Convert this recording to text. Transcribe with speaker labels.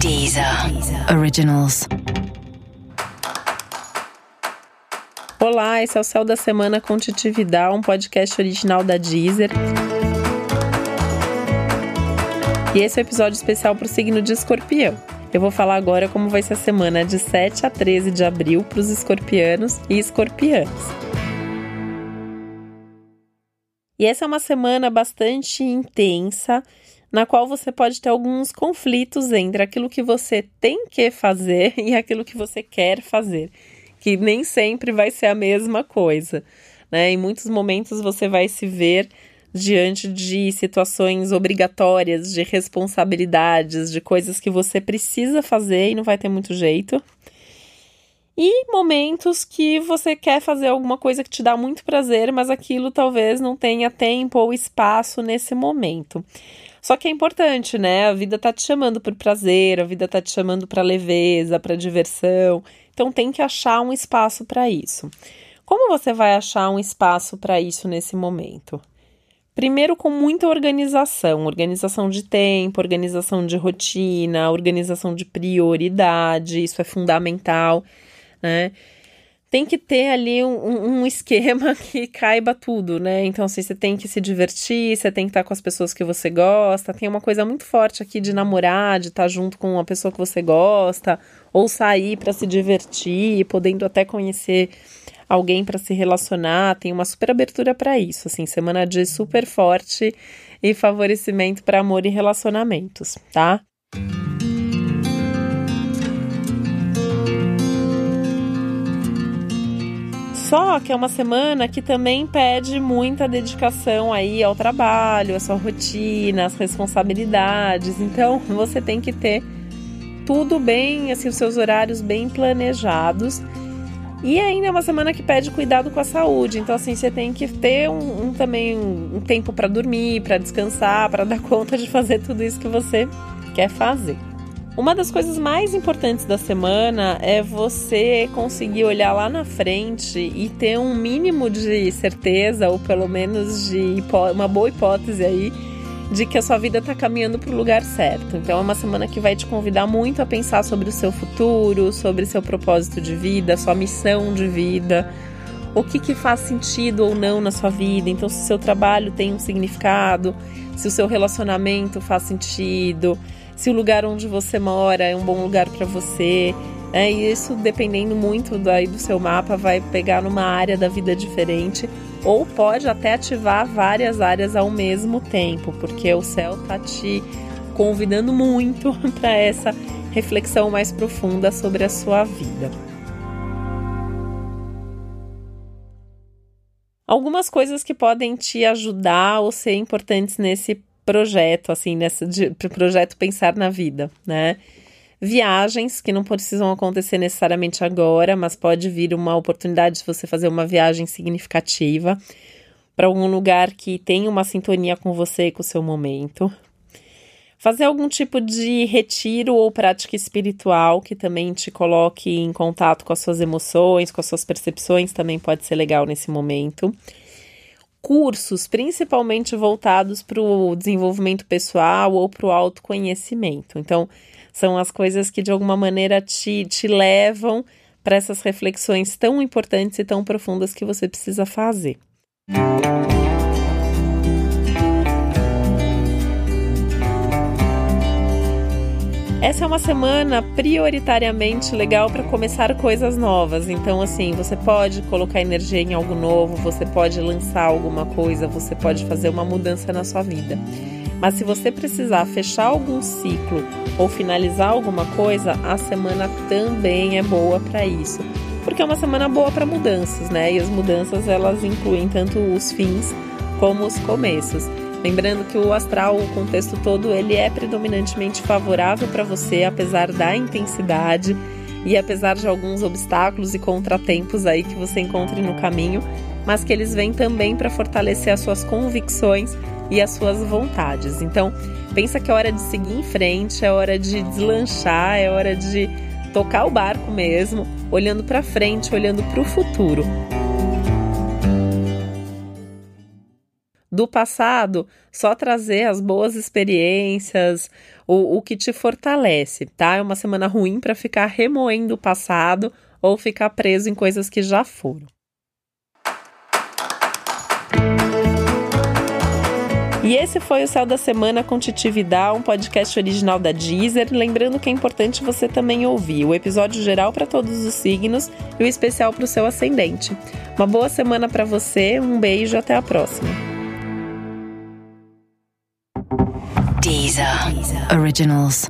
Speaker 1: Deezer. Originals.
Speaker 2: Olá, esse é o Céu da Semana com Titi Vidal, um podcast original da Deezer. E esse é o um episódio especial para o signo de escorpião. Eu vou falar agora como vai ser a semana de 7 a 13 de abril para os escorpianos e escorpianas. E essa é uma semana bastante intensa, na qual você pode ter alguns conflitos entre aquilo que você tem que fazer e aquilo que você quer fazer, que nem sempre vai ser a mesma coisa. Né? Em muitos momentos você vai se ver diante de situações obrigatórias, de responsabilidades, de coisas que você precisa fazer e não vai ter muito jeito. E momentos que você quer fazer alguma coisa que te dá muito prazer, mas aquilo talvez não tenha tempo ou espaço nesse momento. Só que é importante, né? A vida tá te chamando por prazer, a vida tá te chamando para leveza, para diversão. Então tem que achar um espaço para isso. Como você vai achar um espaço para isso nesse momento? Primeiro, com muita organização, organização de tempo, organização de rotina, organização de prioridade, isso é fundamental, né? Tem que ter ali um, um esquema que caiba tudo, né? Então, assim, você tem que se divertir, você tem que estar com as pessoas que você gosta. Tem uma coisa muito forte aqui de namorar, de estar junto com uma pessoa que você gosta, ou sair para se divertir, podendo até conhecer alguém para se relacionar, tem uma super abertura para isso, assim, semana de super forte e favorecimento para amor e relacionamentos, tá? Só que é uma semana que também pede muita dedicação aí ao trabalho, à sua rotina, às responsabilidades. Então, você tem que ter tudo bem, assim, os seus horários bem planejados e ainda é uma semana que pede cuidado com a saúde. Então, assim, você tem que ter um, um também um, tempo para dormir, para descansar, para dar conta de fazer tudo isso que você quer fazer. Uma das coisas mais importantes da semana é você conseguir olhar lá na frente e ter um mínimo de certeza, ou pelo menos de uma boa hipótese aí, de que a sua vida está caminhando para o lugar certo. Então é uma semana que vai te convidar muito a pensar sobre o seu futuro, sobre seu propósito de vida, sua missão de vida, o que, que faz sentido ou não na sua vida. Então, se o seu trabalho tem um significado, se o seu relacionamento faz sentido, se o lugar onde você mora é um bom lugar para você. É, e isso, dependendo muito daí do seu mapa, vai pegar numa área da vida diferente ou pode até ativar várias áreas ao mesmo tempo, porque o céu está te convidando muito para essa reflexão mais profunda sobre a sua vida. Algumas coisas que podem te ajudar ou ser importantes nesse projeto, assim, nesse de, projeto Pensar na Vida, né? Viagens que não precisam acontecer necessariamente agora, mas pode vir uma oportunidade de você fazer uma viagem significativa para algum lugar que tenha uma sintonia com você e com o seu momento. Fazer algum tipo de retiro ou prática espiritual que também te coloque em contato com as suas emoções, com as suas percepções, também pode ser legal nesse momento cursos, principalmente voltados para o desenvolvimento pessoal ou para o autoconhecimento. Então, são as coisas que de alguma maneira te, te levam para essas reflexões tão importantes e tão profundas que você precisa fazer. Essa é uma semana prioritariamente legal para começar coisas novas. Então, assim, você pode colocar energia em algo novo, você pode lançar alguma coisa, você pode fazer uma mudança na sua vida. Mas se você precisar fechar algum ciclo ou finalizar alguma coisa, a semana também é boa para isso. Porque é uma semana boa para mudanças, né? E as mudanças elas incluem tanto os fins como os começos. Lembrando que o astral, o contexto todo, ele é predominantemente favorável para você, apesar da intensidade e apesar de alguns obstáculos e contratempos aí que você encontre no caminho, mas que eles vêm também para fortalecer as suas convicções e as suas vontades. Então, pensa que é hora de seguir em frente, é hora de deslanchar, é hora de tocar o barco mesmo, olhando para frente, olhando para o futuro. Do passado, só trazer as boas experiências, o, o que te fortalece, tá? É uma semana ruim para ficar remoendo o passado ou ficar preso em coisas que já foram. E esse foi o Céu da Semana com Titi Vidal, um podcast original da Deezer. Lembrando que é importante você também ouvir o episódio geral para todos os signos e o especial para o seu ascendente. Uma boa semana para você, um beijo, até a próxima.
Speaker 1: Originals.